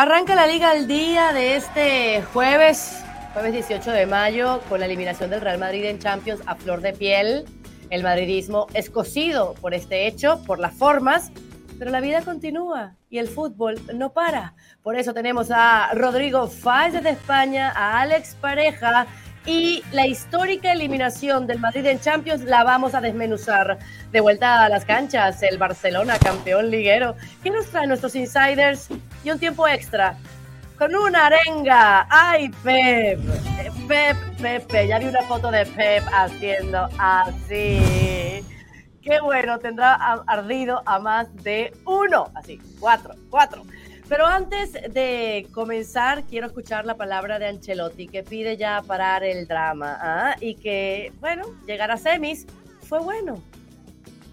Arranca la liga al día de este jueves, jueves 18 de mayo, con la eliminación del Real Madrid en Champions a flor de piel. El madridismo es cocido por este hecho, por las formas, pero la vida continúa y el fútbol no para. Por eso tenemos a Rodrigo Fáez de España, a Alex Pareja y la histórica eliminación del Madrid en Champions la vamos a desmenuzar. De vuelta a las canchas, el Barcelona, campeón liguero. ¿Qué nos trae nuestros insiders? Y un tiempo extra. Con una arenga. ¡Ay, Pep! Pep, Pepe. Ya vi una foto de Pep haciendo así. Qué bueno, tendrá ardido a más de uno. Así, cuatro, cuatro. Pero antes de comenzar, quiero escuchar la palabra de Ancelotti, que pide ya parar el drama ¿ah? y que, bueno, llegar a semis fue bueno.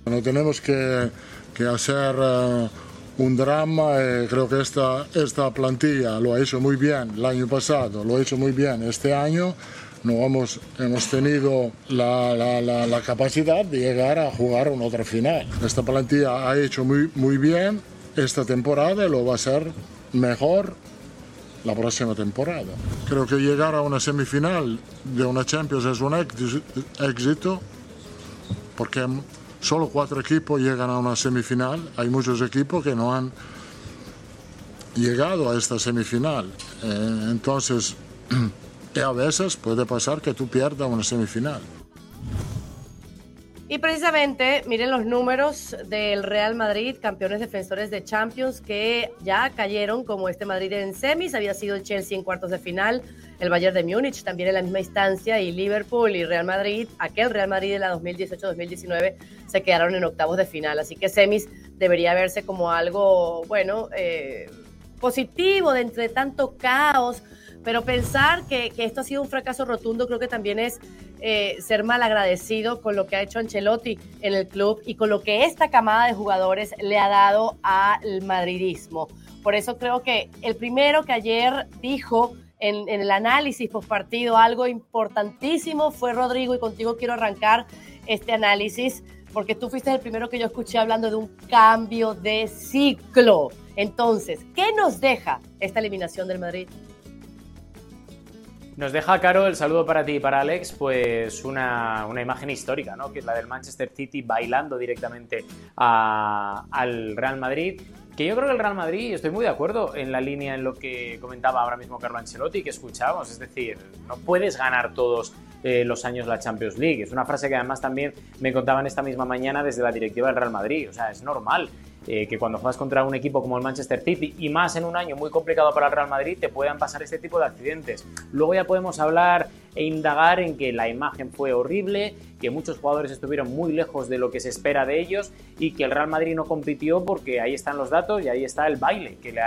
No tenemos que, que hacer uh, un drama. Eh, creo que esta, esta plantilla lo ha hecho muy bien el año pasado, lo ha hecho muy bien este año. No hemos, hemos tenido la, la, la, la capacidad de llegar a jugar una otra final. Esta plantilla ha hecho muy, muy bien esta temporada lo va a ser mejor la próxima temporada. Creo que llegar a una semifinal de una Champions es un éxito porque solo cuatro equipos llegan a una semifinal. Hay muchos equipos que no han llegado a esta semifinal. Eh, entonces, a veces puede pasar que tú pierdas una semifinal. Y precisamente, miren los números del Real Madrid, campeones defensores de Champions, que ya cayeron, como este Madrid en semis, había sido el Chelsea en cuartos de final, el Bayern de Múnich también en la misma instancia, y Liverpool y Real Madrid, aquel Real Madrid de la 2018-2019, se quedaron en octavos de final. Así que semis debería verse como algo, bueno, eh, positivo de entre tanto caos, pero pensar que, que esto ha sido un fracaso rotundo creo que también es eh, ser mal agradecido con lo que ha hecho Ancelotti en el club y con lo que esta camada de jugadores le ha dado al madridismo. Por eso creo que el primero que ayer dijo en, en el análisis post partido algo importantísimo fue Rodrigo y contigo quiero arrancar este análisis porque tú fuiste el primero que yo escuché hablando de un cambio de ciclo. Entonces, ¿qué nos deja esta eliminación del Madrid? Nos deja, Caro, el saludo para ti y para Alex, pues una, imagen histórica, ¿no? Que es la del Manchester City bailando directamente al Real Madrid. Que yo creo que el Real Madrid, estoy muy de acuerdo en la línea en lo que comentaba ahora mismo Carlo Ancelotti, que escuchábamos. Es decir, no puedes ganar todos eh, los años la Champions League. Es una frase que además también me contaban esta misma mañana desde la directiva del Real Madrid. O sea, es normal eh, que cuando juegas contra un equipo como el Manchester City y más en un año muy complicado para el Real Madrid te puedan pasar este tipo de accidentes. Luego ya podemos hablar e indagar en que la imagen fue horrible, que muchos jugadores estuvieron muy lejos de lo que se espera de ellos y que el Real Madrid no compitió porque ahí están los datos y ahí está el baile que le,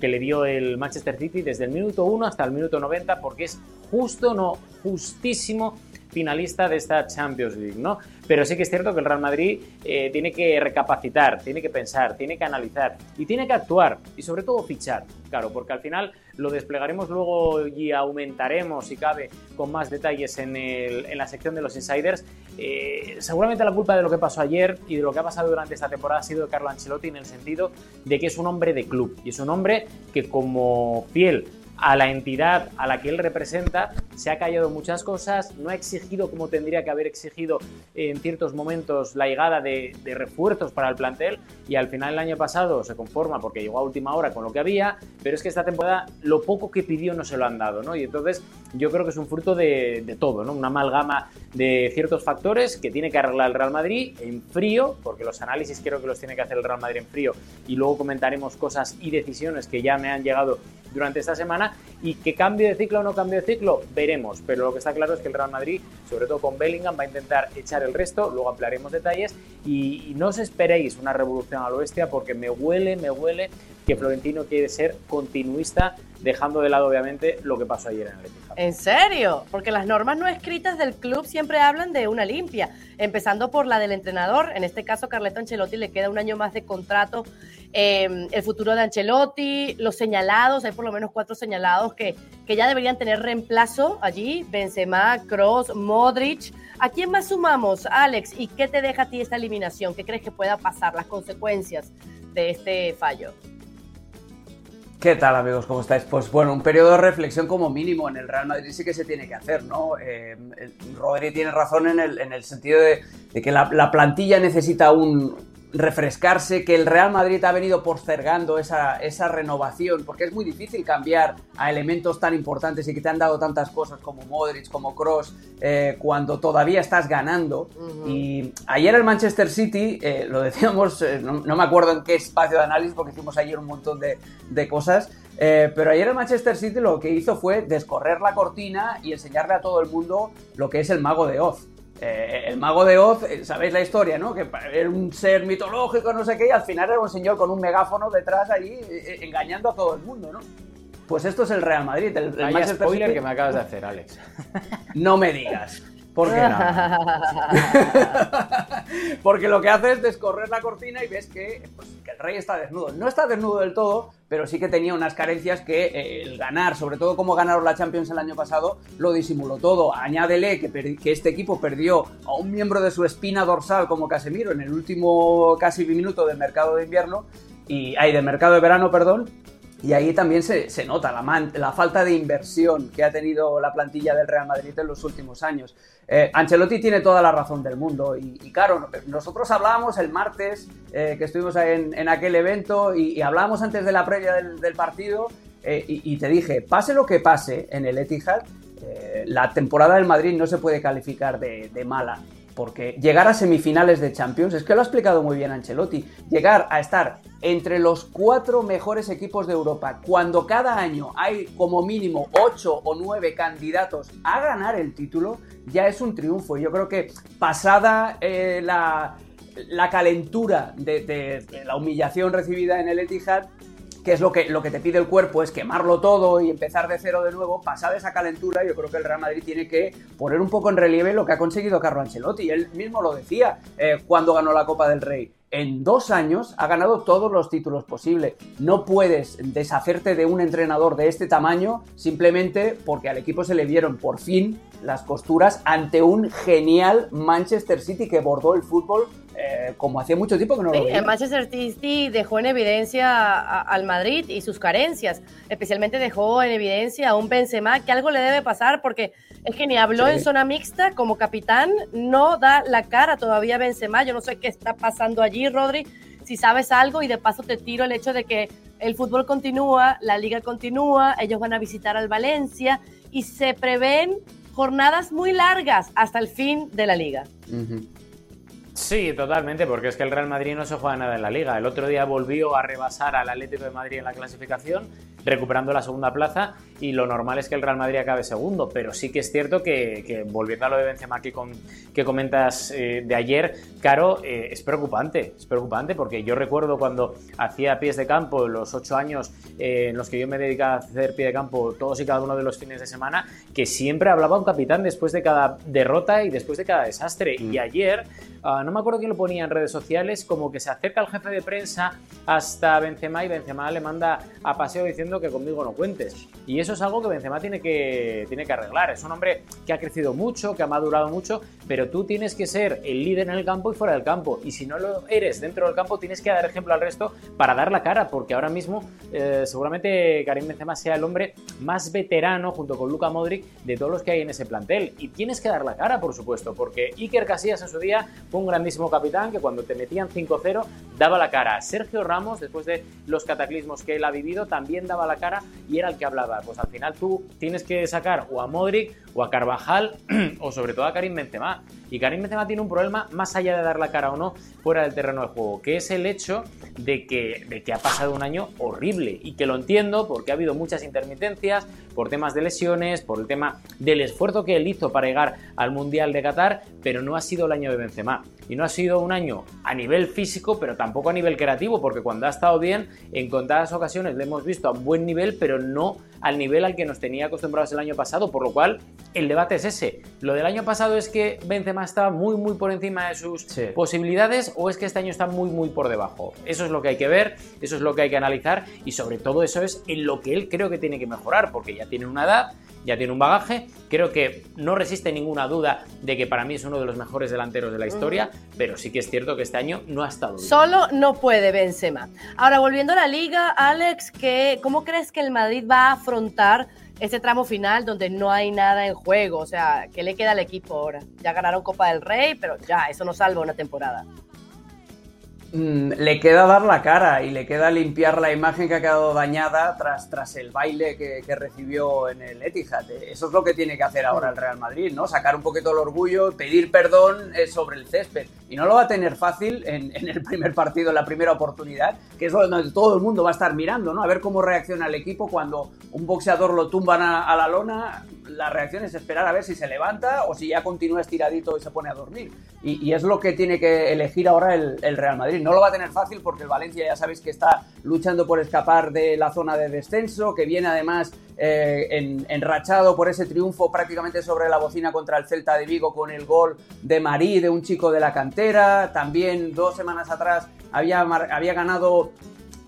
que le dio el Manchester City desde el minuto 1 hasta el minuto 90 porque es justo, no, justísimo finalista de esta Champions League, ¿no? Pero sí que es cierto que el Real Madrid eh, tiene que recapacitar, tiene que pensar, tiene que analizar y tiene que actuar y sobre todo fichar, claro, porque al final lo desplegaremos luego y aumentaremos, si cabe, con más detalles en, la sección de los insiders. Eh, seguramente la culpa de lo que pasó ayer y de lo que ha pasado durante esta temporada ha sido de Carlo Ancelotti en el sentido de que es un hombre de club y es un hombre que como fiel a la entidad a la que él representa, se ha callado muchas cosas, no ha exigido como tendría que haber exigido en ciertos momentos la llegada de, refuerzos para el plantel y al final el año pasado se conforma porque llegó a última hora con lo que había, pero es que esta temporada lo poco que pidió no se lo han dado, ¿no? Y entonces yo creo que es un fruto de, todo, ¿no? Una amalgama de ciertos factores que tiene que arreglar el Real Madrid en frío, porque los análisis creo que los tiene que hacer el Real Madrid en frío y luego comentaremos cosas y decisiones que ya me han llegado durante esta semana y que cambio de ciclo o no cambio de ciclo, veremos, pero lo que está claro es que el Real Madrid, sobre todo con Bellingham, va a intentar echar el resto, luego ampliaremos detalles y, no os esperéis una revolución al oeste porque me huele, me huele que Florentino quiere ser continuista, dejando de lado obviamente lo que pasó ayer en el Etihad. ¿En serio? Porque las normas no escritas del club siempre hablan de una limpia, empezando por la del entrenador. En este caso, Carleto Ancelotti le queda un año más de contrato. Em, el futuro de Ancelotti, los señalados, hay por lo menos cuatro señalados que, que ya deberían tener reemplazo allí: Benzema, Cross, Modric. ¿A quién más sumamos, Alex? ¿Y qué te deja a ti esta eliminación? ¿Qué crees que pueda pasar? Las consecuencias de este fallo. ¿Qué tal amigos? ¿Cómo estáis? Pues bueno, un periodo de reflexión como mínimo en el Real Madrid sí que se tiene que hacer, ¿no? Eh, Rodri tiene razón en el, sentido de, que la, plantilla necesita un, refrescarse, que el Real Madrid ha venido postergando esa, esa renovación, porque es muy difícil cambiar a elementos tan importantes y que te han dado tantas cosas como Modric, como Cross, eh, cuando todavía estás ganando. Y ayer el Manchester City, eh, lo decíamos, eh, no, me acuerdo en qué espacio de análisis, porque hicimos ayer un montón de, de cosas, pero ayer el Manchester City lo que hizo fue descorrer la cortina y enseñarle a todo el mundo lo que es el mago de Oz. Eh, el mago de Oz, eh, sabéis la historia, ¿no? Que era un ser mitológico, no sé qué, y al final era un señor con un megáfono detrás ahí eh, engañando a todo el mundo, ¿no? Pues esto es el Real Madrid. El, el spoiler que me acabas de hacer, Alex. No me digas. ¿Por qué no? Porque lo que hace es descorrer la cortina y ves pues, que, el rey está desnudo. No está desnudo del todo, pero sí que tenía unas carencias que eh, el ganar, sobre todo como ganaron la Champions el año pasado, lo disimuló todo. Añádele que, este equipo perdió a un miembro de su espina dorsal como Casemiro en el último casi minuto del mercado de invierno y hay de mercado de verano, perdón, y ahí también se, nota la, la, falta de inversión que ha tenido la plantilla del Real Madrid en los últimos años. Eh, Ancelotti tiene toda la razón del mundo y, claro, nosotros hablábamos el martes eh, que estuvimos en, en, aquel evento y, hablábamos antes de la previa del, partido eh, y, te dije, pase lo que pase en el Etihad, la temporada del Madrid no se puede calificar de mala porque llegar a semifinales de Champions, es que lo ha explicado muy bien Ancelotti, llegar a estar entre los cuatro mejores equipos de Europa, cuando cada año hay como mínimo ocho o nueve candidatos a ganar el título, ya es un triunfo. Yo creo que pasada eh, la, calentura de, la humillación recibida en el Etihad, que es lo que, lo que te pide el cuerpo, es quemarlo todo y empezar de cero de nuevo, pasada esa calentura, yo creo que el Real Madrid tiene que poner un poco en relieve lo que ha conseguido Carlo Ancelotti. Él mismo lo decía eh, cuando ganó la Copa del Rey en dos años ha ganado todos los títulos posibles. No puedes deshacerte de un entrenador de este tamaño simplemente porque al equipo se le dieron por fin las costuras ante un genial Manchester City que bordó el fútbol eh, como hacía mucho tiempo que no lo veía. El Manchester City dejó en evidencia al Madrid y sus carencias. Especialmente dejó en evidencia a un Benzema que algo le debe pasar porque es que ni habló en zona mixta como capitán, no da la cara todavía Benzema. Yo no sé qué está pasando allí, Rodri. Si sabes algo y de paso te tiro el hecho de que el fútbol continúa, la liga continúa, ellos van a visitar al Valencia y se prevén jornadas muy largas hasta el fin de la liga. Sí, totalmente, porque es que el Real Madrid no se juega nada en la liga. El otro día volvió a rebasar al Atlético de Madrid en la clasificación, recuperando la segunda plaza, y lo normal es que el Real Madrid acabe segundo, pero sí que es cierto que, volviendo a lo de Benzema que, que comentas eh, de ayer, Caro, eh, es preocupante, es preocupante porque yo recuerdo cuando hacía pies de campo, los ocho años eh, en los que yo me dedicaba a hacer pie de campo todos y cada uno de los fines de semana, que siempre hablaba un capitán después de cada derrota y después de cada desastre, y mm. ayer... Ah, no me acuerdo quién lo ponía en redes sociales, como que se acerca el jefe de prensa hasta Benzema y Benzema le manda a paseo diciendo que conmigo no cuentes. Y eso es algo que Benzema tiene que, tiene que arreglar. Es un hombre que ha crecido mucho, que ha madurado mucho, pero tú tienes que ser el líder en el campo y fuera del campo. Y si no lo eres dentro del campo, tienes que dar ejemplo al resto para dar la cara, porque ahora mismo eh, seguramente Karim Benzema sea el hombre más veterano junto con Luka Modric de todos los que hay en ese plantel. Y tienes que dar la cara, por supuesto, porque Iker Casillas en su día fue un grandísimo capitán que cuando te metían 5-0 daba la cara. Sergio Ramos, después de los cataclismos que él ha vivido, también daba la cara y era el que hablaba. Pues al final tú tienes que sacar o a Modric o a Carvajal o sobre todo a Karim Benzema. Y Karim Benzema tiene un problema más allá de dar la cara o no fuera del terreno de juego, que es el hecho de que, de que ha pasado un año horrible y que lo entiendo porque ha habido muchas intermitencias por temas de lesiones, por el tema del esfuerzo que él hizo para llegar al Mundial de Qatar, pero no ha sido el año de Benzema. Y no ha sido un año a nivel físico, pero tampoco a nivel creativo, porque cuando ha estado bien, en contadas ocasiones le hemos visto a buen nivel, pero no al nivel al que nos tenía acostumbrados el año pasado, por lo cual el debate es ese. Lo del año pasado es que Benzema Benzema está muy, muy por encima de sus posibilidades o es que este año está muy, muy por debajo. Eso es lo que hay que ver, eso es lo que hay que analizar y sobre todo eso es en lo que él creo que tiene que mejorar porque ya tiene una edad, ya tiene un bagaje. Creo que no resiste ninguna duda de que para mí es uno de los mejores delanteros de la historia, pero sí que es cierto que este año no ha estado bien. Solo no puede Benzema. Ahora, volviendo a la liga, Alex, ¿cómo crees que el Madrid va a afrontar este tramo final donde no hay nada en juego? O sea, ¿qué le queda al equipo ahora? Ya ganaron Copa del Rey, pero ya, eso no salva una temporada. Mm, le queda dar la cara y le queda limpiar la imagen que ha quedado dañada tras, tras el baile que, recibió en el Etihad. Eso es lo que tiene que hacer ahora el Real Madrid, ¿no? Sacar un poquito el orgullo, pedir perdón eh, sobre el césped. Y no lo va a tener fácil en, el primer partido, en la primera oportunidad, que es donde todo el mundo va a estar mirando, ¿no? A ver cómo reacciona el equipo cuando un boxeador lo tumban a la lona la reacción es esperar a ver si se levanta o si ya continúa estiradito y se pone a dormir. Y, es lo que tiene que elegir ahora el, Real Madrid. No lo va a tener fácil porque el Valencia ya sabéis que está luchando por escapar de la zona de descenso, que viene además eh, enrachado por ese triunfo prácticamente sobre la bocina contra el Celta de Vigo con el gol de Marí, de un chico de la cantera. También dos semanas atrás había, había ganado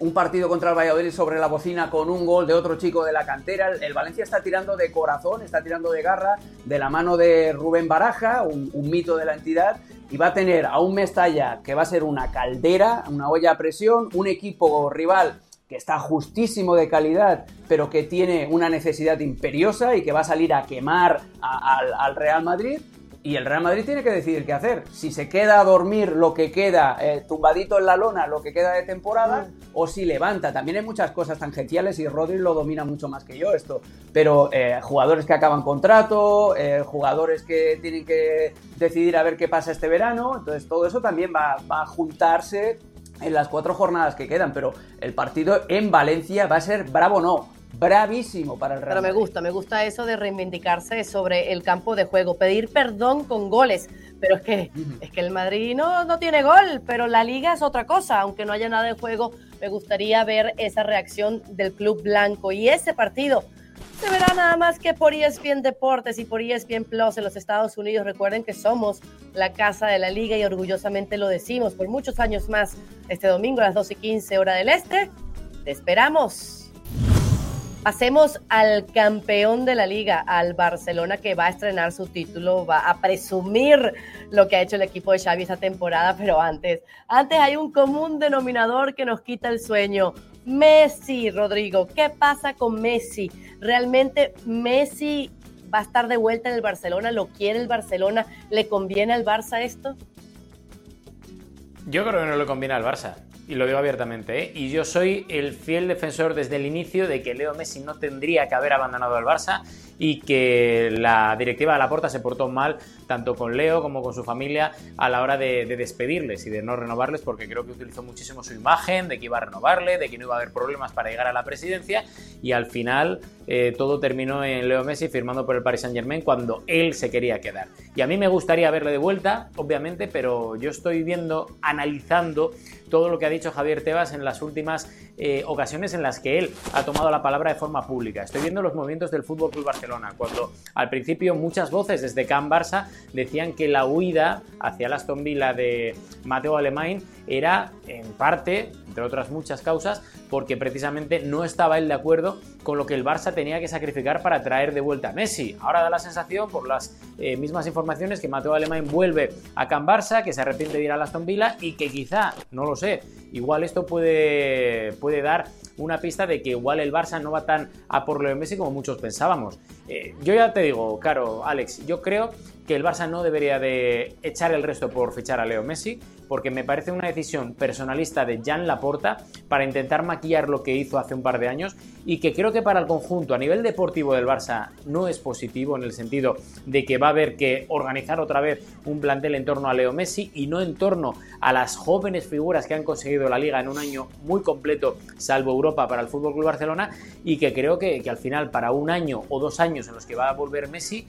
un partido contra el Valladolid sobre la bocina con un gol de otro chico de la cantera. El, Valencia está tirando de corazón, está tirando de garra, de la mano de Rubén Baraja, un, mito de la entidad, y va a tener a un Mestalla que va a ser una caldera, una olla a presión, un equipo rival que está justísimo de calidad, pero que tiene una necesidad imperiosa y que va a salir a quemar al Real Madrid y el Real Madrid tiene que decidir qué hacer. Si se queda a dormir lo que queda, eh, tumbadito en la lona, lo que queda de temporada, o si levanta. También hay muchas cosas tangenciales y Rodri lo domina mucho más que yo esto. Pero eh, jugadores que acaban contrato, eh, jugadores que tienen que decidir a ver qué pasa este verano. Entonces todo eso también va, va a juntarse en las cuatro jornadas que quedan. Pero el partido en Valencia va a ser bravo no bravísimo para el Real Pero me gusta, me gusta eso de reivindicarse sobre el campo de juego, pedir perdón con goles. Pero es que, es que el Madrid no, no tiene gol, pero la liga es otra cosa. Aunque no haya nada en juego, me gustaría ver esa reacción del club blanco. Y ese partido se verá nada más que por ESPN Deportes y por ESPN Plus en los Estados Unidos. Recuerden que somos la casa de la liga y orgullosamente lo decimos por muchos años más. Este domingo a las 12 y 15 hora del Este. Te esperamos. Pasemos al campeón de la liga, al Barcelona que va a estrenar su título, va a presumir lo que ha hecho el equipo de Xavi esta temporada, pero antes, antes hay un común denominador que nos quita el sueño. Messi, Rodrigo, ¿qué pasa con Messi? ¿Realmente Messi va a estar de vuelta en el Barcelona? ¿Lo quiere el Barcelona? ¿Le conviene al Barça esto? Yo creo que no le conviene al Barça y lo digo abiertamente, ¿eh? y yo soy el fiel defensor desde el inicio de que Leo Messi no tendría que haber abandonado el Barça y que la directiva de la Porta se portó mal tanto con Leo como con su familia a la hora de, despedirles y de no renovarles porque creo que utilizó muchísimo su imagen de que iba a renovarle, de que no iba a haber problemas para llegar a la presidencia y al final eh, todo terminó en Leo Messi firmando por el Paris Saint Germain cuando él se quería quedar. Y a mí me gustaría verle de vuelta, obviamente, pero yo estoy viendo, analizando todo lo que ha dicho Javier Tebas en las últimas eh, ocasiones en las que él ha tomado la palabra de forma pública. Estoy viendo los movimientos del Fútbol Club Barcelona, cuando al principio muchas voces desde Can Barça decían que la huida hacia el Aston Villa de Mateo Alemán era en parte, entre otras muchas causas, porque precisamente no estaba él de acuerdo con lo que el Barça tenía que sacrificar para traer de vuelta a Messi. Ahora da la sensación, por las eh, mismas informaciones, que Mateo Alemán vuelve a Can Barça, que se arrepiente de ir a Aston Villa y que quizá, no lo sé, igual esto puede, puede dar una pista de que igual el Barça no va tan a por Leo Messi como muchos pensábamos. Eh, yo ya te digo, caro Alex, yo creo que el Barça no debería de echar el resto por fichar a Leo Messi, porque me parece una decisión personalista de Jan Laporta para intentar maquillar lo que hizo hace un par de años y que creo que para el conjunto a nivel deportivo del Barça no es positivo en el sentido de que va a haber que organizar otra vez un plantel en torno a Leo Messi y no en torno a las jóvenes figuras que han conseguido la liga en un año muy completo, salvo Europa para el Fútbol Club Barcelona y que creo que, que al final para un año o dos años en los que va a volver Messi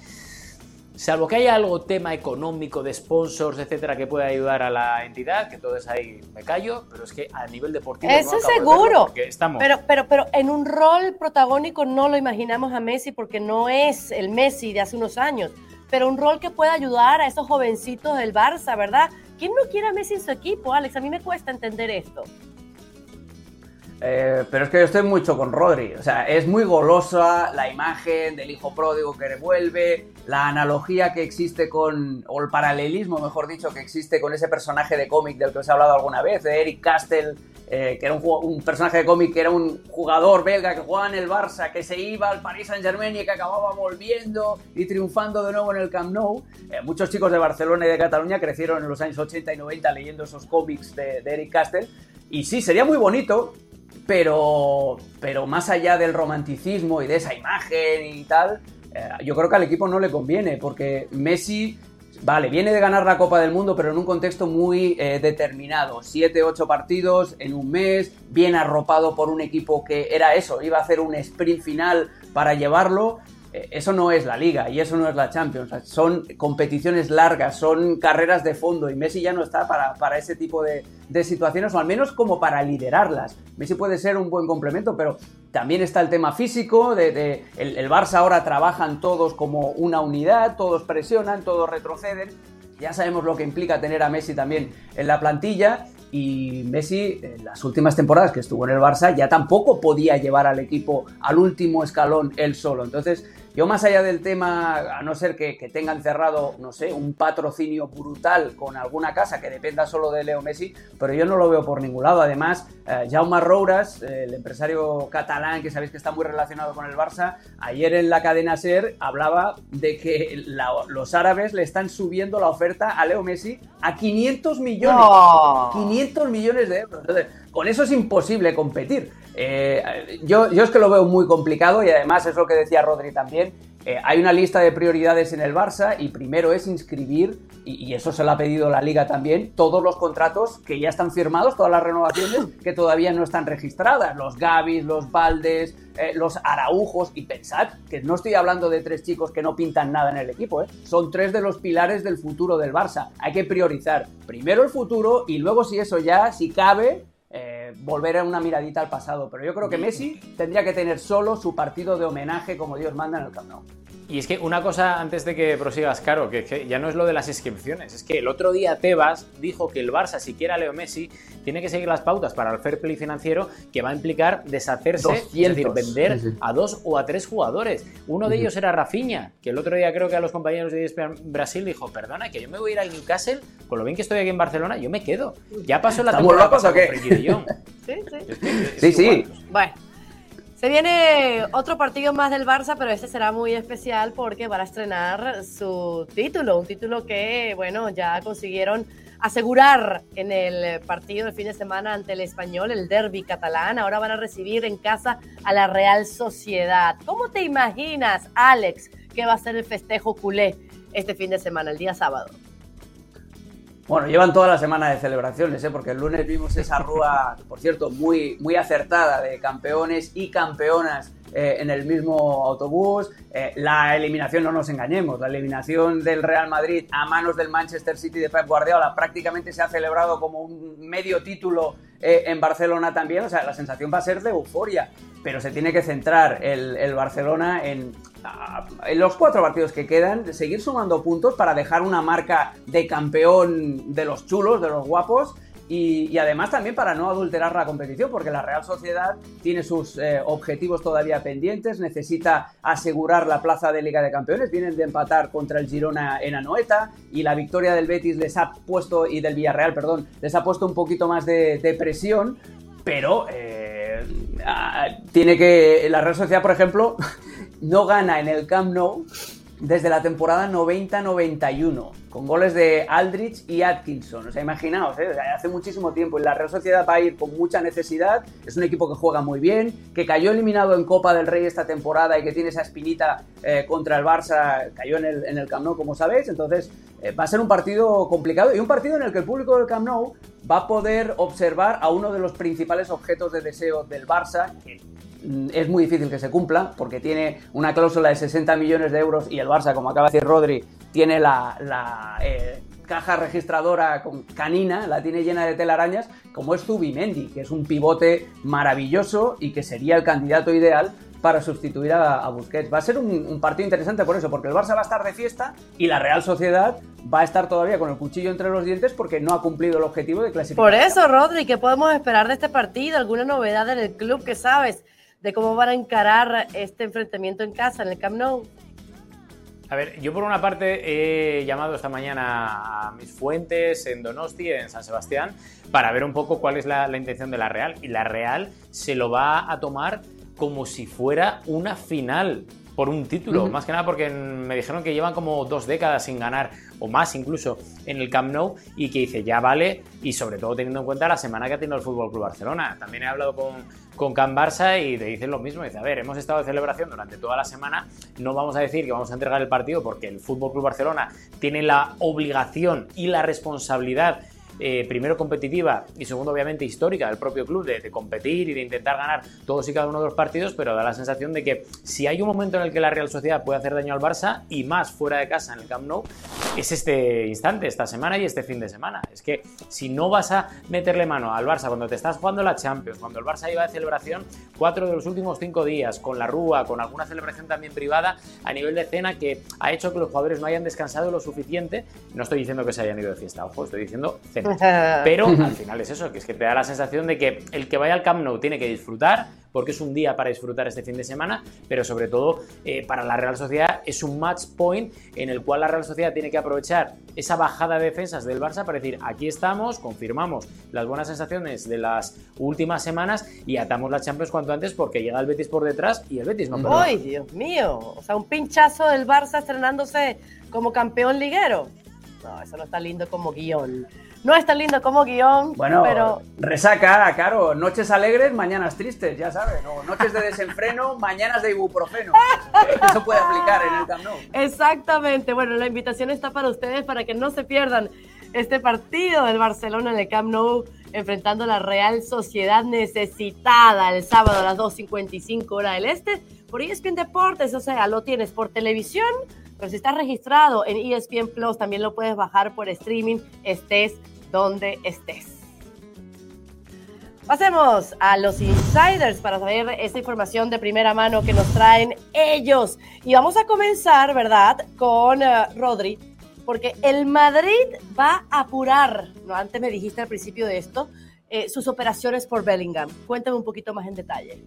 Salvo que haya algo tema económico de sponsors, etcétera, que pueda ayudar a la entidad, que todo es ahí me callo, pero es que a nivel deportivo. Eso no seguro. Estamos... Pero, pero, pero en un rol protagónico no lo imaginamos a Messi porque no es el Messi de hace unos años. pero un rol que pueda ayudar a esos jovencitos del Barça, ¿verdad? ¿Quién no quiere a Messi en su equipo, Alex? A mí me cuesta entender esto. Eh, pero es que yo estoy mucho con Rodri. O sea, es muy golosa la imagen del hijo pródigo que revuelve, la analogía que existe con, o el paralelismo, mejor dicho, que existe con ese personaje de cómic del que os he hablado alguna vez, de Eric Castell, eh, que era un, personaje de cómic que era un jugador belga que jugaba en el Barça, que se iba al Paris Saint Germain y que acababa volviendo y triunfando de nuevo en el Camp Nou. Eh, muchos chicos de Barcelona y de Cataluña crecieron en los años 80 y 90 leyendo esos cómics de, de Eric Castell. Y sí, sería muy bonito pero, pero más allá del romanticismo y de esa imagen y tal, eh, yo creo que al equipo no le conviene, porque Messi, vale, viene de ganar la Copa del Mundo, pero en un contexto muy eh, determinado. Siete, ocho partidos en un mes, bien arropado por un equipo que era eso, iba a hacer un sprint final para llevarlo. Eh, eso no es la liga y eso no es la Champions. Son competiciones largas, son carreras de fondo y Messi ya no está para, ese tipo de, situaciones o al menos como para liderarlas. Messi puede ser un buen complemento, pero también está el tema físico, de, el, el Barça ahora trabajan todos como una unidad, todos presionan, todos retroceden. Ya sabemos lo que implica tener a Messi también en la plantilla y Messi, en las últimas temporadas que estuvo en el Barça, ya tampoco podía llevar al equipo al último escalón él solo. Entonces, yo más allá del tema, a no ser que, tengan cerrado, no sé, un patrocinio brutal con alguna casa que dependa solo de Leo Messi, pero yo no lo veo por ningún lado. Además, eh, Jaume Rouras, eh, el empresario catalán que sabéis que está muy relacionado con el Barça, ayer en la cadena SER hablaba de que los árabes le están subiendo la oferta a Leo Messi a 500 millones. 500 millones de euros. Entonces, con eso es imposible competir. Eh, yo, yo es que lo veo muy complicado y además es lo que decía Rodri también. Eh, hay una lista de prioridades en el Barça y primero es inscribir, y, eso se lo ha pedido la liga también, todos los contratos que ya están firmados, todas las renovaciones que todavía no están registradas. Los Gavis, los Valdes, eh, los Araujos, y pensad que no estoy hablando de tres chicos que no pintan nada en el equipo, son tres de los pilares del futuro del Barça. Hay que priorizar primero el futuro y luego si eso ya, si cabe, volver a una miradita al pasado. Pero yo creo que Messi tendría que tener solo su partido de homenaje como Dios manda en el Camp Nou. Y es que una cosa antes de que prosigas, Caro, que, ya no es lo de las inscripciones, es que el otro día Tebas dijo que el Barça, si quiere a Leo Messi, tiene que seguir las pautas para el fair play financiero que va a implicar deshacerse, es decir, vender a dos o a tres jugadores. Uno de ellos era Rafinha, que el otro día creo que a los compañeros de Brasil dijo, perdona, que yo me voy a ir al Newcastle, con lo bien que estoy aquí en Barcelona, yo me quedo. Ya pasó la temporada pasada con Sí, sí. sí, sí. Bueno. Se viene otro partido más del Barça, pero este será muy especial porque van a estrenar su título, un título que, bueno, ya consiguieron asegurar en el partido del fin de semana ante el español, el derby catalán. Ahora van a recibir en casa a la Real Sociedad. ¿Cómo te imaginas, Alex, que va a ser el festejo culé este fin de semana, el día sábado? Bueno, llevan toda la semana de celebraciones, ¿eh? porque el lunes vimos esa rúa, por cierto, muy, muy acertada de campeones y campeonas eh, en el mismo autobús. Eh, la eliminación, no nos engañemos, la eliminación del Real Madrid a manos del Manchester City de Pep Guardiola prácticamente se ha celebrado como un medio título eh, en Barcelona también. O sea, la sensación va a ser de euforia, pero se tiene que centrar el, el Barcelona en los cuatro partidos que quedan, seguir sumando puntos para dejar una marca de campeón de los chulos, de los guapos. Y, además también para no adulterar la competición, porque la Real Sociedad tiene sus eh, objetivos todavía pendientes, necesita asegurar la plaza de Liga de Campeones, vienen de empatar contra el Girona en Anoeta y la victoria del Betis les ha puesto, y del Villarreal, perdón, les ha puesto un poquito más de, presión, pero eh, tiene que, la Real Sociedad, por ejemplo, no gana en el Camp Nou desde la temporada 90-91, con goles de Aldrich y Atkinson. O sea, imaginaos, ¿eh? hace muchísimo tiempo. Y la Real Sociedad va a ir con mucha necesidad. Es un equipo que juega muy bien, que cayó eliminado en Copa del Rey esta temporada y que tiene esa espinita eh, contra el Barça. Cayó en el, en Camp Nou, como sabéis. Entonces, eh, va a ser un partido complicado y un partido en el que el público del Camp Nou va a poder observar a uno de los principales objetos de deseo del Barça, Mm, es muy difícil que se cumpla porque tiene una cláusula de 60 millones de euros y el Barça, como acaba de decir Rodri, tiene la, eh, caja registradora con canina, la tiene llena de telarañas, como es Zubimendi, que es un pivote maravilloso y que sería el candidato ideal para sustituir a, Busquets. Va a ser un, partido interesante por eso, porque el Barça va a estar de fiesta y la Real Sociedad va a estar todavía con el cuchillo entre los dientes porque no ha cumplido el objetivo de clasificar. Por eso, Rodri, ¿qué podemos esperar de este partido? ¿Alguna novedad en el club que sabes de cómo van a encarar este enfrentamiento en casa, en el Camp Nou? A ver, yo por una parte he llamado esta mañana a mis fuentes en Donosti, en San Sebastián, para ver un poco cuál es la, la intención de la Real. Y la Real se lo va a tomar como si fuera una final por un título, más que nada porque me dijeron que llevan como dos décadas sin ganar, o más incluso, en el Camp Nou, y que dice, ya vale, y sobre todo teniendo en cuenta la semana que ha tenido el Fútbol Club Barcelona. También he hablado con, con Can Barça y te dicen lo mismo, dice, a ver, hemos estado de celebración durante toda la semana, no vamos a decir que vamos a entregar el partido porque el Fútbol Club Barcelona tiene la obligación y la responsabilidad eh, primero competitiva y segundo obviamente histórica del propio club de, competir y de intentar ganar todos y cada uno de los partidos, pero da la sensación de que si hay un momento en el que la Real Sociedad puede hacer daño al Barça y más fuera de casa en el Camp Nou, es este instante, esta semana y este fin de semana. Es que si no vas a meterle mano al Barça cuando te estás jugando la Champions, cuando el Barça iba de celebración cuatro de los últimos cinco días, con la Rúa, con alguna celebración también privada a nivel de cena que ha hecho que los jugadores no hayan descansado lo suficiente, no estoy diciendo que se hayan ido de fiesta, ojo, estoy diciendo cena. Pero al final es eso, que es que te da la sensación de que el que vaya al Camp Nou tiene que disfrutar, porque es un día para disfrutar este fin de semana, pero sobre todo eh, para la Real Sociedad es un match point en el cual la Real Sociedad tiene que aprovechar esa bajada de defensas del Barça para decir, aquí estamos, confirmamos las buenas sensaciones de las últimas semanas y atamos la Champions cuanto antes porque llega el Betis por detrás y el Betis no ¡Ay, Dios mío! O sea, un pinchazo del Barça estrenándose como campeón liguero. No, eso no está lindo como guion. No es tan lindo como guion, bueno, pero... resaca, claro, noches alegres, mañanas tristes, ya sabes, o noches de desenfreno, mañanas de ibuprofeno. Eso puede aplicar en el Camp Nou. Exactamente, bueno, la invitación está para ustedes para que no se pierdan este partido del Barcelona en el Camp Nou enfrentando a la Real Sociedad necesitada el sábado a las 2.55 hora del Este por ESPN Deportes, o sea, lo tienes por televisión pero si estás registrado en ESPN Plus, también lo puedes bajar por streaming, estés donde estés. Pasemos a los insiders para saber esta información de primera mano que nos traen ellos. Y vamos a comenzar, ¿verdad?, con uh, Rodri, porque el Madrid va a apurar, no, antes me dijiste al principio de esto, eh, sus operaciones por Bellingham. Cuéntame un poquito más en detalle.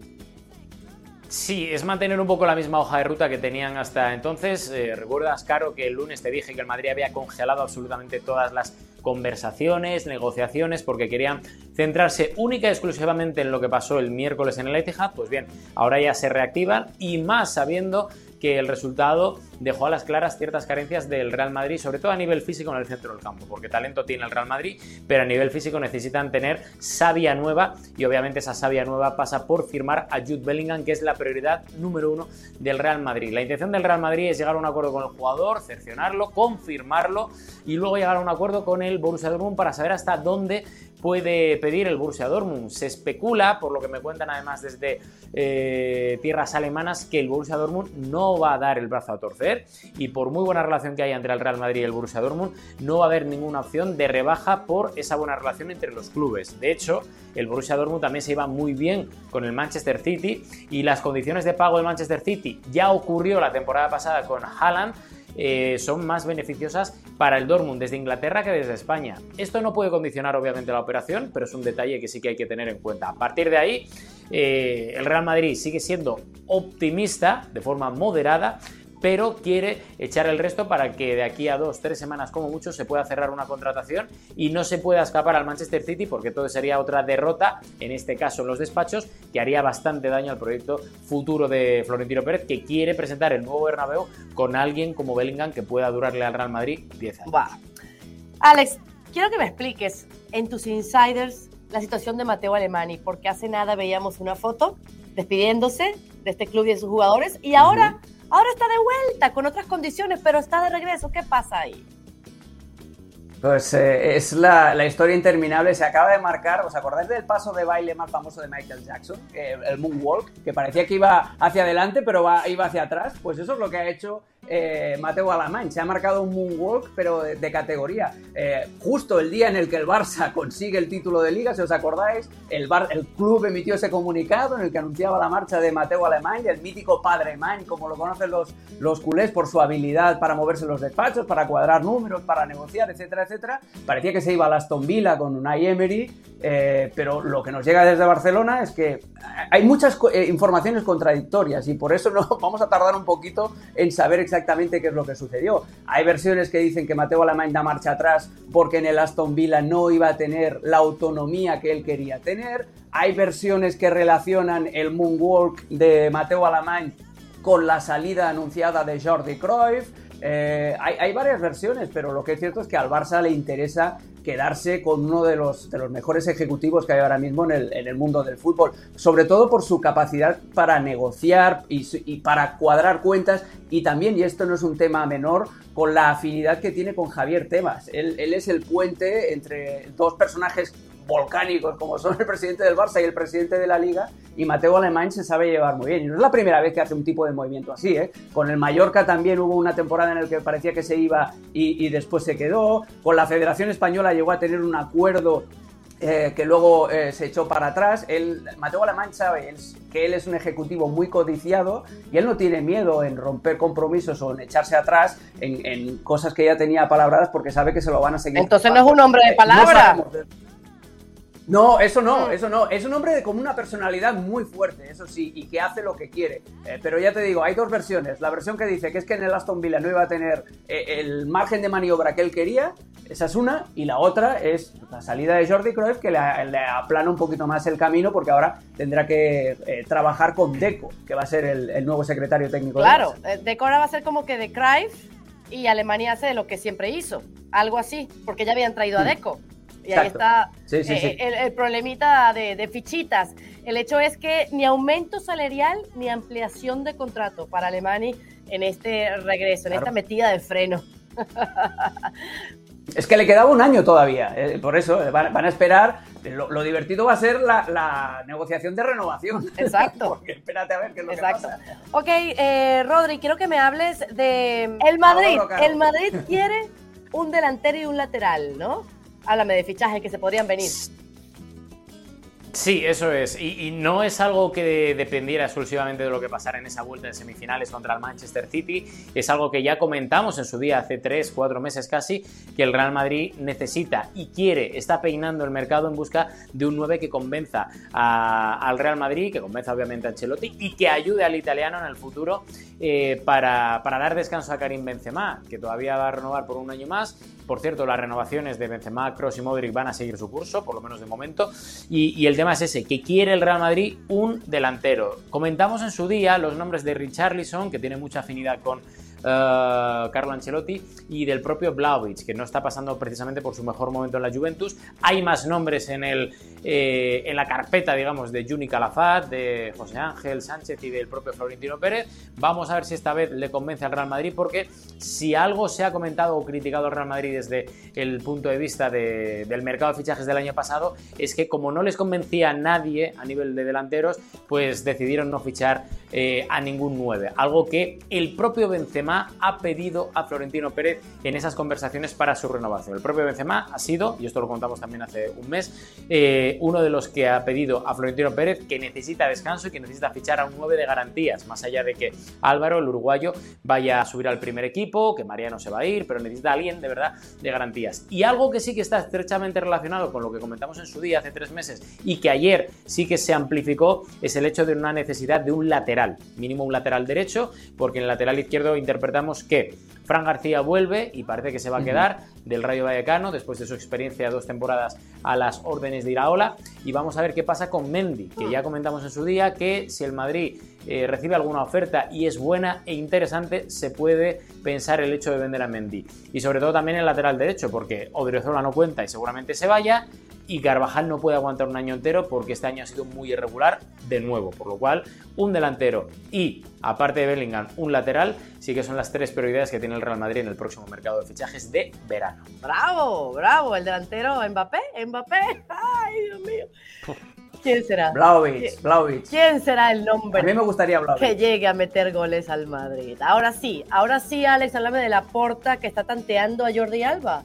Sí, es mantener un poco la misma hoja de ruta que tenían hasta entonces. Eh, Recuerdas, Caro, que el lunes te dije que el Madrid había congelado absolutamente todas las conversaciones, negociaciones, porque querían centrarse única y exclusivamente en lo que pasó el miércoles en el Etihad. Pues bien, ahora ya se reactivan y más sabiendo que el resultado dejó a las claras ciertas carencias del Real Madrid, sobre todo a nivel físico en el centro del campo, porque talento tiene el Real Madrid, pero a nivel físico necesitan tener savia nueva y obviamente esa savia nueva pasa por firmar a Jude Bellingham, que es la prioridad número uno del Real Madrid. La intención del Real Madrid es llegar a un acuerdo con el jugador, cercionarlo, confirmarlo y luego llegar a un acuerdo con el Borussia Dortmund para saber hasta dónde puede pedir el Borussia Dortmund. Se especula, por lo que me cuentan además desde eh, tierras alemanas, que el Borussia Dortmund no va a dar el brazo a torcer y por muy buena relación que haya entre el Real Madrid y el Borussia Dortmund, no va a haber ninguna opción de rebaja por esa buena relación entre los clubes. De hecho, el Borussia Dortmund también se iba muy bien con el Manchester City y las condiciones de pago del Manchester City ya ocurrió la temporada pasada con Haaland eh, son más beneficiosas para el Dortmund desde Inglaterra que desde España. Esto no puede condicionar obviamente la operación, pero es un detalle que sí que hay que tener en cuenta. A partir de ahí, eh, el Real Madrid sigue siendo optimista de forma moderada pero quiere echar el resto para que de aquí a dos, tres semanas como mucho se pueda cerrar una contratación y no se pueda escapar al Manchester City porque todo sería otra derrota, en este caso en los despachos, que haría bastante daño al proyecto futuro de Florentino Pérez que quiere presentar el nuevo Bernabéu con alguien como Bellingham que pueda durarle al Real Madrid 10 años. Alex, quiero que me expliques en tus insiders la situación de Mateo Alemani, porque hace nada veíamos una foto despidiéndose de este club y de sus jugadores y ahora... Ahora está de vuelta con otras condiciones, pero está de regreso. ¿Qué pasa ahí? Pues eh, es la, historia interminable. Se acaba de marcar. ¿Os acordáis del paso de baile más famoso de Michael Jackson? el moonwalk, que parecía que iba hacia adelante, pero iba hacia atrás. Pues eso es lo que ha hecho eh, Mateo Alamán. Se ha marcado un moonwalk, pero de, categoría. Eh, justo el día en el que el Barça consigue el título de liga, si os acordáis, el, club emitió ese comunicado en el que anunciaba la marcha de Mateo Alemán, el mítico padre Alemán, como lo conocen los, culés por su habilidad para moverse en los despachos, para cuadrar números, para negociar, etcétera, etcétera. Parecía que se iba a Aston Villa con Unai Emery, eh, pero lo que nos llega desde Barcelona es que hay muchas informaciones contradictorias y por eso no vamos a tardar un poquito en saber exactamente qué es lo que sucedió. Hay versiones que dicen que Mateo Alemán da marcha atrás porque en el Aston Villa no iba a tener la autonomía que él quería tener. Hay versiones que relacionan el moonwalk de Mateo Alemán con la salida anunciada de Jordi Cruyff. Eh, hay, hay, varias versiones, pero lo que es cierto es que al Barça le interesa quedarse con uno de los, de los mejores ejecutivos que hay ahora mismo en el, en el mundo del fútbol, sobre todo por su capacidad para negociar y, y, para cuadrar cuentas y también, y esto no es un tema menor, con la afinidad que tiene con Javier Tebas. Él, él es el puente entre dos personajes volcánicos como son el presidente del Barça y el presidente de la Liga, y Mateo Alemán se sabe llevar muy bien. Y no es la primera vez que hace un tipo de movimiento así, ¿eh? Con el Mallorca también hubo una temporada en la que parecía que se iba y, después se quedó. Con la Federación Española llegó a tener un acuerdo eh, que luego eh, se echó para atrás. Él, Mateo Alemán sabe que él es un ejecutivo muy codiciado y él no tiene miedo en romper compromisos o en echarse atrás en, cosas que ya tenía palabradas porque sabe que se lo van a seguir. Entonces no es un hombre de palabra. No, eso no, eso no. Es un hombre de, con una personalidad muy fuerte, eso sí, y que hace lo que quiere. Eh, pero ya te digo, hay dos versiones. La versión que dice que es que en el Aston Villa no iba a tener eh, el margen de maniobra que él quería, esa es una, y la otra es la salida de Jordi Cruyff que le, aplana un poquito más el camino porque ahora tendrá que eh, trabajar con Deco, que va a ser el, nuevo secretario técnico. Claro, Deco ahora va a ser como que de Cruyff y Alemania hace lo que siempre hizo, algo así, porque ya habían traído a hmm. Deco. Y ahí está eh, El, problemita de, fichitas. El hecho es que ni aumento salarial ni ampliación de contrato para Alemania en este regreso, en esta metida de freno. Es que le quedaba un año todavía, eh, por eso eh, van, a esperar. Lo, divertido va a ser la, negociación de renovación. Exacto. Porque espérate a ver qué es lo Exacto. que pasa. Ok, Rodri, quiero que me hables de el Madrid. El Madrid quiere un delantero y un lateral, ¿no? Háblame de fichajes que se podrían venir. Sí, eso es. Y, no es algo que dependiera exclusivamente de lo que pasara en esa vuelta de semifinales contra el Manchester City. Es algo que ya comentamos en su día, hace tres, cuatro meses casi, que el Real Madrid necesita y quiere, está peinando el mercado en busca de un 9 que convenza al Real Madrid, que convenza obviamente a Ancelotti y que ayude al italiano en el futuro eh, para, dar descanso a Karim Benzema, que todavía va a renovar por un año más. Por cierto, las renovaciones de Benzema, Kroos y Modric van a seguir su curso, por lo menos de momento. Y, y el tema es ese, que quiere el Real Madrid un delantero. Comentamos en su día los nombres de Richarlison, que tiene mucha afinidad con Carlo Ancelotti y del propio Blaovic, que no está pasando precisamente por su mejor momento en la Juventus. Hay más nombres en, el, eh, en la carpeta, digamos, de Juni Calafat, de José Ángel Sánchez y del propio Florentino Pérez. Vamos a ver si esta vez le convence al Real Madrid, porque si algo se ha comentado o criticado al Real Madrid desde el punto de vista del mercado de fichajes del año pasado, es que como no les convencía a nadie a nivel de delanteros, pues decidieron no fichar eh, a ningún 9. Algo que el propio Benzema ha pedido a Florentino Pérez en esas conversaciones para su renovación. El propio Benzema ha sido, y esto lo contamos también hace un mes, eh, uno de los que ha pedido a Florentino Pérez que necesita descanso y que necesita fichar a un 9 de garantías, más allá de que Álvaro, el uruguayo, vaya a subir al primer equipo, que Mariano se va a ir, pero necesita a alguien de verdad de garantías. Y algo que sí que está estrechamente relacionado con lo que comentamos en su día hace tres meses y que ayer sí que se amplificó es el hecho de una necesidad de un lateral mínimo un lateral derecho, porque en el lateral izquierdo interpretamos que Fran García vuelve y parece que se va a quedar del Rayo Vallecano después de su experiencia dos temporadas a las órdenes de Iraola. Y vamos a ver qué pasa con Mendy, que ya comentamos en su día que si el Madrid eh, recibe alguna oferta y es buena e interesante, se puede pensar el hecho de vender a Mendy. Y sobre todo también el lateral derecho, porque Odriozola no cuenta y seguramente se vaya y Carvajal no puede aguantar un año entero porque este año ha sido muy irregular de nuevo, por lo cual un delantero y, aparte de Bellingham, un lateral, sí que son las tres prioridades que tiene el Real Madrid en el próximo mercado de fichajes de verano. Bravo, bravo, el delantero Mbappé, Mbappé, ay Dios mío. ¿Quién será? Blaovic, Blaovic. ¿Quién será el nombre? A mí me gustaría Blaovic. Que llegue a meter goles al Madrid. Ahora sí, ahora sí, Alex, háblame de la porta que está tanteando a Jordi Alba.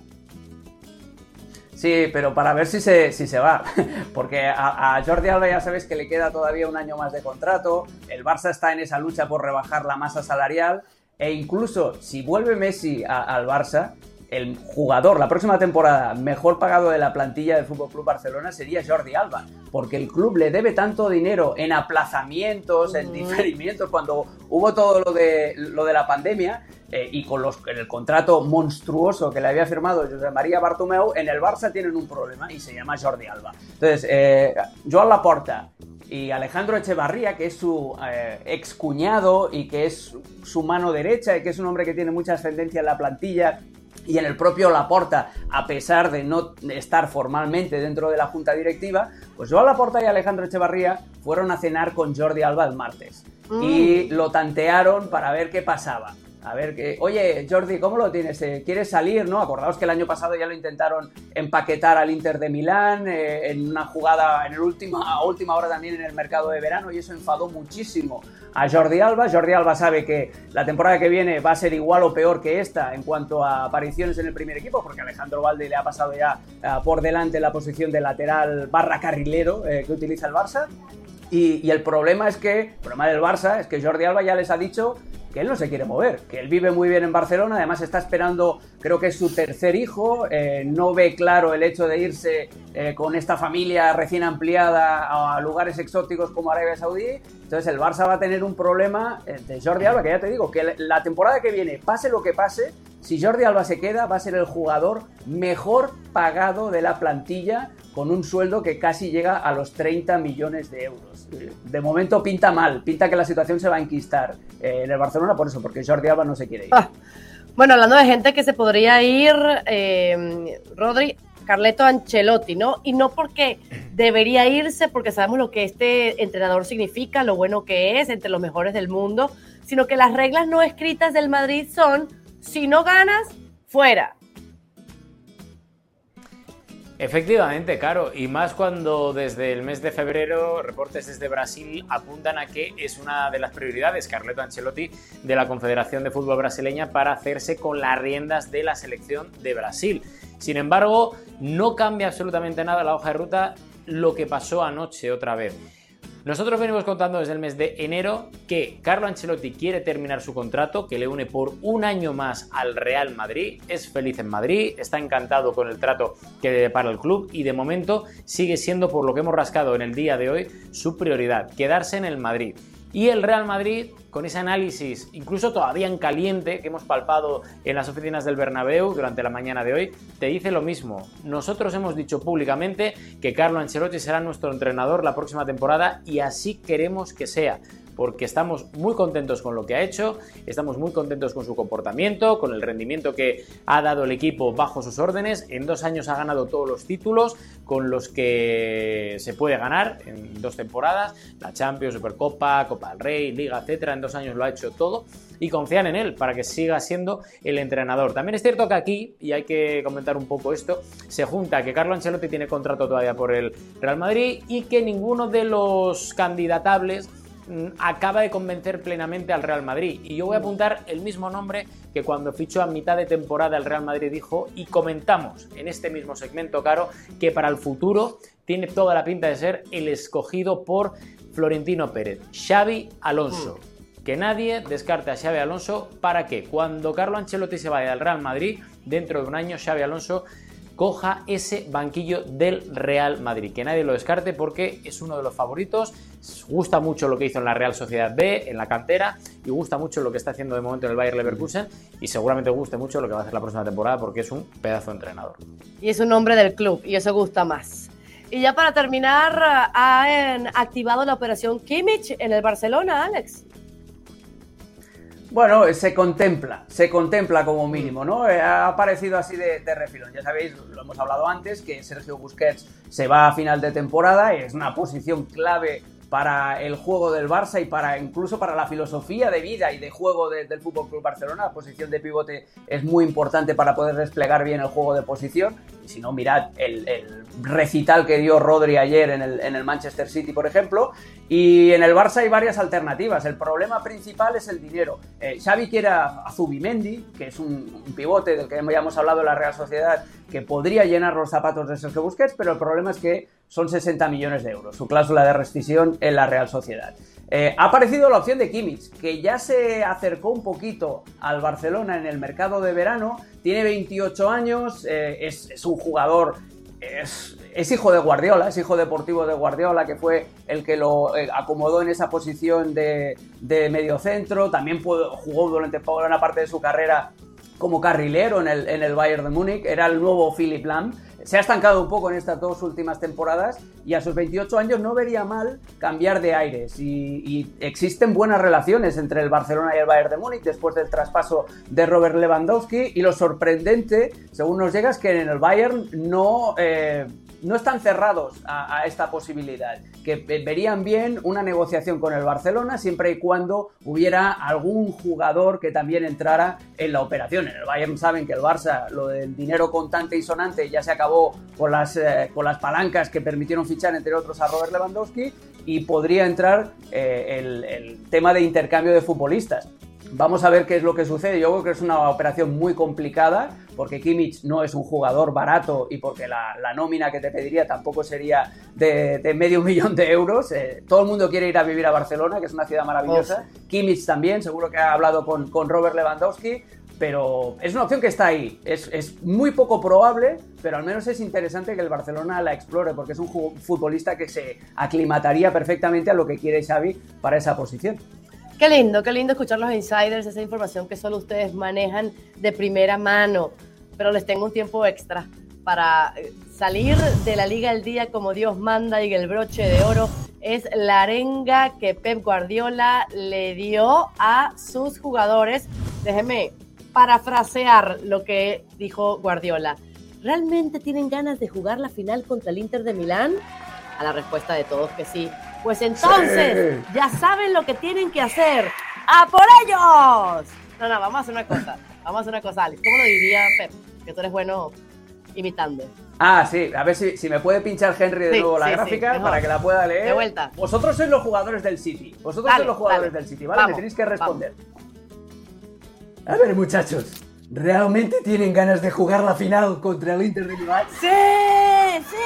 Sí, pero para ver si se, si se va. Porque a, Jordi Alba ya sabéis que le queda todavía un año más de contrato. El Barça está en esa lucha por rebajar la masa salarial. E incluso si vuelve Messi al Barça, el jugador la próxima temporada mejor pagado de la plantilla del Fútbol Club Barcelona sería Jordi Alba, porque el club le debe tanto dinero en aplazamientos, en diferimientos, cuando hubo todo lo de, lo de la pandemia eh, y con los, el contrato monstruoso que le había firmado José María Bartomeu, en el Barça tienen un problema y se llama Jordi Alba. Entonces, eh, Joan Laporta y Alejandro Echevarría, que es su eh, ex cuñado y que es su mano derecha y que es un hombre que tiene mucha ascendencia en la plantilla y en el propio Laporta, a pesar de no estar formalmente dentro de la junta directiva, pues Joan Laporta y Alejandro Echevarría fueron a cenar con Jordi Alba el martes mm. y lo tantearon para ver qué pasaba. A ver, que, oye, Jordi, ¿cómo lo tienes? Eh, ¿Quieres salir? ¿No? Acordaos que el año pasado ya lo intentaron empaquetar al Inter de Milán eh, en una jugada en el último, a última hora también en el mercado de verano y eso enfadó muchísimo a Jordi Alba. Jordi Alba sabe que la temporada que viene va a ser igual o peor que esta en cuanto a apariciones en el primer equipo, porque Alejandro Valde le ha pasado ya eh, por delante la posición de lateral barra carrilero que utiliza el Barça. Y, y, el problema es que, el problema del Barça es que Jordi Alba ya les ha dicho que él no se quiere mover, que él vive muy bien en Barcelona, además está esperando, creo que es su tercer hijo, eh, no ve claro el hecho de irse eh, con esta familia recién ampliada a lugares exóticos como Arabia Saudí, entonces el Barça va a tener un problema eh, de Jordi Alba, que ya te digo, que la temporada que viene, pase lo que pase, si Jordi Alba se queda, va a ser el jugador mejor pagado de la plantilla con un sueldo que casi llega a los 30 millones de euros. De momento pinta mal, pinta que la situación se va a enquistar eh, en el Barcelona por eso, porque Jordi Alba no se quiere ir. Ah, bueno, hablando de gente que se podría ir, eh, Rodri, Carleto Ancelotti, ¿no? Y no porque debería irse, porque sabemos lo que este entrenador significa, lo bueno que es, entre los mejores del mundo, sino que las reglas no escritas del Madrid son, si no ganas, fuera. Efectivamente, claro, y más cuando desde el mes de febrero reportes desde Brasil apuntan a que es una de las prioridades Carleto Ancelotti de la Confederación de Fútbol Brasileña para hacerse con las riendas de la selección de Brasil. Sin embargo, no cambia absolutamente nada la hoja de ruta lo que pasó anoche otra vez. Nosotros venimos contando desde el mes de enero que Carlo Ancelotti quiere terminar su contrato, que le une por un año más al Real Madrid, es feliz en Madrid, está encantado con el trato que le depara el club y de momento sigue siendo, por lo que hemos rascado en el día de hoy, su prioridad, quedarse en el Madrid. Y el Real Madrid, con ese análisis, incluso todavía en caliente, que hemos palpado en las oficinas del Bernabéu durante la mañana de hoy, te dice lo mismo. Nosotros hemos dicho públicamente que Carlo Ancelotti será nuestro entrenador la próxima temporada y así queremos que sea porque estamos muy contentos con lo que ha hecho, estamos muy contentos con su comportamiento, con el rendimiento que ha dado el equipo bajo sus órdenes. En dos años ha ganado todos los títulos con los que se puede ganar en dos temporadas, la Champions, Supercopa, Copa del Rey, Liga, etcétera. En dos años lo ha hecho todo y confían en él para que siga siendo el entrenador. También es cierto que aquí, y hay que comentar un poco esto, se junta que Carlo Ancelotti tiene contrato todavía por el Real Madrid y que ninguno de los candidatables Mm, acaba de convencer plenamente al Real Madrid. Y yo voy a apuntar el mismo nombre que cuando fichó a mitad de temporada el Real Madrid dijo y comentamos en este mismo segmento, Caro, que para el futuro tiene toda la pinta de ser el escogido por Florentino Pérez, Xavi Alonso. Que nadie descarte a Xavi Alonso para que cuando Carlo Ancelotti se vaya al Real Madrid, dentro de un año Xavi Alonso coja ese banquillo del Real Madrid. Que nadie lo descarte porque es uno de los favoritos. Gusta mucho lo que hizo en la Real Sociedad B, en la cantera, y gusta mucho lo que está haciendo de momento en el Bayer Leverkusen. Y seguramente guste mucho lo que va a hacer la próxima temporada porque es un pedazo de entrenador. Y es un hombre del club, y eso gusta más. Y ya para terminar, han activado la operación Kimmich en el Barcelona, Alex. Bueno, se contempla, se contempla como mínimo, ¿no? Eh, ha aparecido así de, refilón. Ya sabéis, lo hemos hablado antes, que Sergio Busquets se va a final de temporada, es una posición clave para el juego del Barça y para incluso para la filosofía de vida y de juego del Fútbol Club Barcelona. La posición de pivote es muy importante para poder desplegar bien el juego de posición. Si no, mirad el, recital que dio Rodri ayer en el, Manchester City, por ejemplo. Y en el Barça hay varias alternativas. El problema principal es el dinero. Eh, Xavi quiere a Zubimendi, que es un, pivote del que ya hemos hablado en la Real Sociedad, que podría llenar los zapatos de Sergio Busquets, pero el problema es que son 60 millones de euros, su cláusula de rescisión en la Real Sociedad. Eh, ha aparecido la opción de Kimmich, que ya se acercó un poquito al Barcelona en el mercado de verano, tiene 28 años, eh, es, un jugador, es, hijo de Guardiola, es hijo deportivo de Guardiola, que fue el que lo eh, acomodó en esa posición de, de medio centro, también jugó durante una parte de su carrera como carrilero en el, en el Bayern de Múnich, era el nuevo Philip Lam. Se ha estancado un poco en estas dos últimas temporadas y a sus 28 años no vería mal cambiar de aires. Y, existen buenas relaciones entre el Barcelona y el Bayern de Múnich después del traspaso de Robert Lewandowski. Y lo sorprendente, según nos llega, es que en el Bayern no... Eh, no están cerrados a, esta posibilidad, que verían bien una negociación con el Barcelona siempre y cuando hubiera algún jugador que también entrara en la operación. En el Bayern saben que el Barça, lo del dinero contante y sonante, ya se acabó con las, eh, con las palancas que permitieron fichar, entre otros, a Robert Lewandowski y podría entrar eh, el, el tema de intercambio de futbolistas. Vamos a ver qué es lo que sucede. Yo creo que es una operación muy complicada porque Kimmich no es un jugador barato y porque la, nómina que te pediría tampoco sería de, medio millón de euros. Eh, todo el mundo quiere ir a vivir a Barcelona, que es una ciudad maravillosa. Kimmich también, seguro que ha habldo con, con Robert Lewandowski pero es una opción que está ahí. Es, es, muy poco probable, pero al menos es interesante que el Barcelona la explore, porque es un futbolista que se aclimataría perfectamente a lo que quiere Xavi para esa posición. Qué lindo, qué lindo escuchar los insiders, esa información que solo ustedes manejan de primera mano. Pero les tengo un tiempo extra para eh, salir de la Liga al Día como Dios manda y el broche de oro es la arenga que Pep Guardiola le dio a sus jugadores. Déjeme parafrasear lo que dijo Guardiola. ¿Realmente tienen ganas de jugar la final contra el Inter de Milán? A la respuesta de todos que sí. Pues entonces, ya saben lo que tienen que hacer. ¡A por ellos! No, no, vamos a hacer una cosa. Vamos a hacer una cosa, Alex. ¿Cómo lo diría Pep? Que tú eres bueno imitando. Ah, sí, a ver si, si me puede pinchar Henry de nuevo la gráfica para que la pueda leer. De vuelta. Vosotros sois los jugadores del City. Vosotros sois los jugadores del City, ¿vale? me tenéis que responder. A ver, muchachos. ¿Realmente tienen ganas de jugar la final contra el Inter de Milán? ¡Sí! ¡Sí!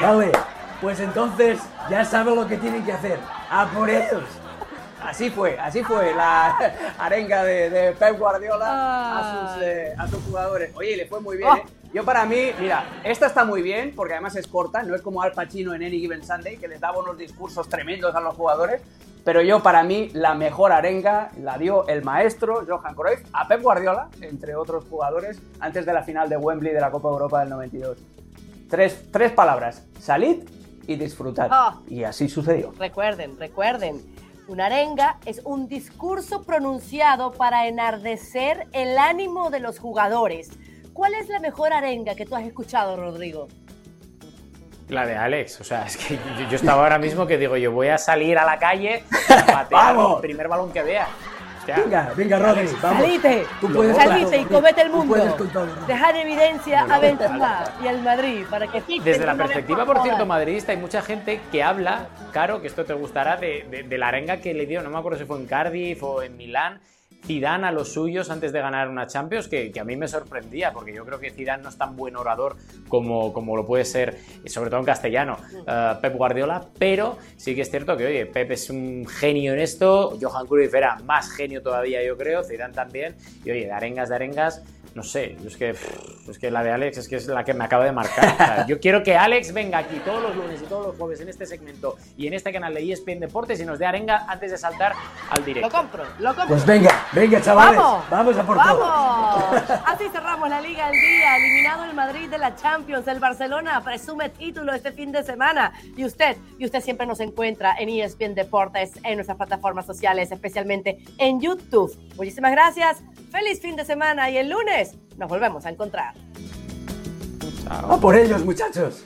Vale, pues entonces ya saben lo que tienen que hacer. ¡A por ellos! Así fue, así fue la arenga de, Pep Guardiola a sus, eh, a sus, jugadores. Oye, le fue muy bien, oh. ¿eh? Yo para mí, mira, esta está muy bien porque además es corta, no es como Al Pacino en Any Given Sunday que les daba unos discursos tremendos a los jugadores, pero yo para mí la mejor arenga la dio el maestro Johan Cruyff a Pep Guardiola, entre otros jugadores, antes de la final de Wembley de la Copa Europa del 92. Tres, tres palabras, salid y disfrutar. Ah. y así sucedió. Recuerden, recuerden. Una arenga es un discurso pronunciado para enardecer el ánimo de los jugadores. ¿Cuál es la mejor arenga que tú has escuchado, Rodrigo? La de Alex, o sea, es que yo, estaba ahora mismo que digo, yo voy a salir a la calle a patear el primer balón que vea. Venga, venga, Rodri, vamos. Salite, Tú puedes salite y comete el mundo. Dejar evidencia a Benzema y al Madrid para que Desde la perspectiva, por cierto, madridista, hay mucha gente que habla, Caro, que esto te gustará, de, de la arenga que le dio, no me acuerdo si fue en Cardiff o en Milán, Zidane a los suyos antes de ganar una Champions, que, a mí me sorprendía, porque yo creo que Zidane no es tan buen orador como, como lo puede ser, sobre todo en castellano, uh, Pep Guardiola, pero sí que es cierto que, oye, Pep es un genio en esto, Johan Cruyff era más genio todavía, yo creo, Zidane también, y oye, de arengas, de arengas, no sé, es que, es que la de Alex es que es la que me acaba de marcar. yo quiero que Alex venga aquí todos los lunes y todos los jueves en este segmento y en este canal de ESPN Deportes y nos dé arenga antes de saltar al directo. Lo compro, lo compro. Pues venga, venga chavales, vamos, a por ¡Vamos! Así cerramos la Liga del Día, eliminado el Madrid de la Champions, el Barcelona presume título este fin de semana y usted, y usted siempre nos encuentra en ESPN Deportes, en nuestras plataformas sociales, especialmente en YouTube. Muchísimas gracias, feliz fin de semana y el lunes pues, nos volvemos a encontrar. Chao. Por ellos, muchachos.